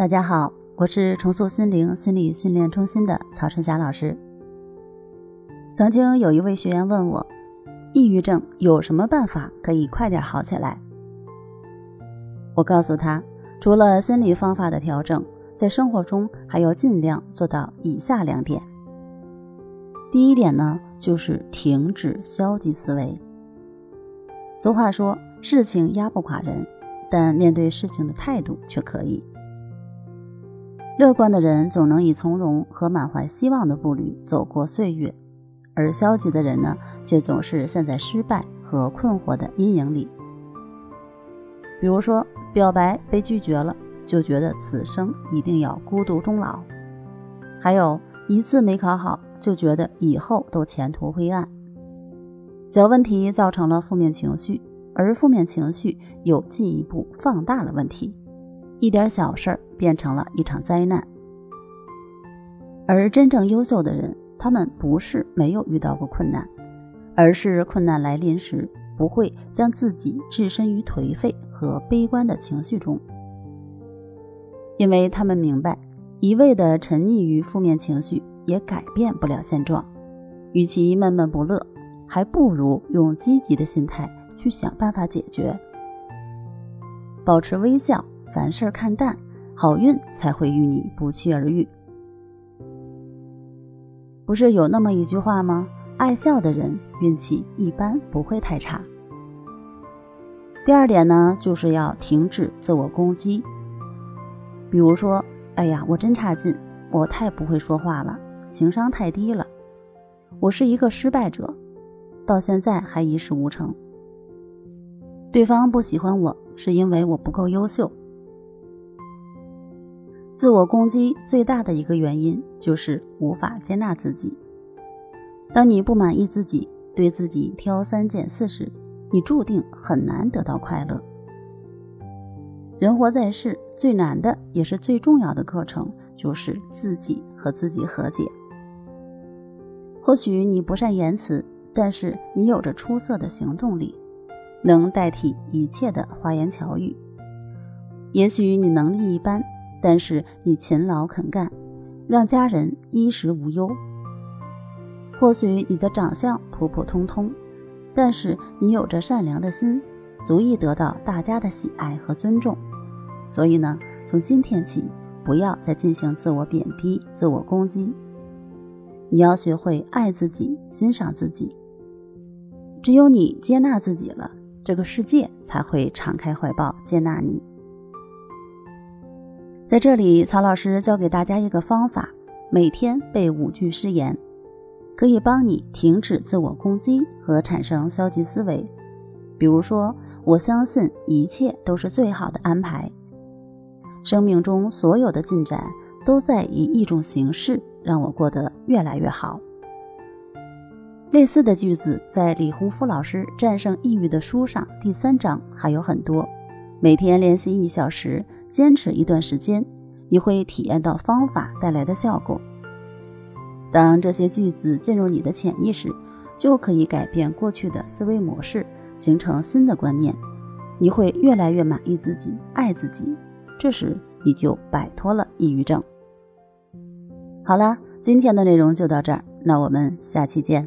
大家好，我是重塑心灵心理训练中心的曹春霞老师。曾经有一位学员问我，抑郁症有什么办法可以快点好起来？我告诉他，除了心理方法的调整，在生活中还要尽量做到以下两点。第一点呢，就是停止消极思维。俗话说，事情压不垮人，但面对事情的态度却可以。乐观的人总能以从容和满怀希望的步履走过岁月，而消极的人呢，却总是陷在失败和困惑的阴影里。比如说，表白被拒绝了，就觉得此生一定要孤独终老；还有一次没考好，就觉得以后都前途灰暗。小问题造成了负面情绪，而负面情绪又进一步放大了问题。一点小事儿变成了一场灾难，而真正优秀的人，他们不是没有遇到过困难，而是困难来临时不会将自己置身于颓废和悲观的情绪中，因为他们明白，一味的沉溺于负面情绪也改变不了现状，与其闷闷不乐，还不如用积极的心态去想办法解决，保持微笑。凡事看淡，好运才会与你不期而遇。不是有那么一句话吗？爱笑的人运气一般不会太差。第二点呢，就是要停止自我攻击。比如说，哎呀，我真差劲，我太不会说话了，情商太低了，我是一个失败者，到现在还一事无成。对方不喜欢我是因为我不够优秀。自我攻击最大的一个原因就是无法接纳自己。当你不满意自己，对自己挑三拣四时，你注定很难得到快乐。人活在世，最难的也是最重要的课程，就是自己和自己和解。或许你不善言辞，但是你有着出色的行动力，能代替一切的花言巧语。也许你能力一般。但是你勤劳肯干，让家人衣食无忧。或许你的长相普普通通，但是你有着善良的心，足以得到大家的喜爱和尊重。所以呢，从今天起，不要再进行自我贬低、自我攻击。你要学会爱自己、欣赏自己。只有你接纳自己了，这个世界才会敞开怀抱接纳你。在这里，曹老师教给大家一个方法：每天背五句誓言，可以帮你停止自我攻击和产生消极思维。比如说，我相信一切都是最好的安排，生命中所有的进展都在以一种形式让我过得越来越好。类似的句子在李洪福老师《战胜抑郁》的书上第三章还有很多，每天练习一小时。坚持一段时间，你会体验到方法带来的效果。当这些句子进入你的潜意识，就可以改变过去的思维模式，形成新的观念。你会越来越满意自己，爱自己。这时，你就摆脱了抑郁症。好了，今天的内容就到这儿，那我们下期见。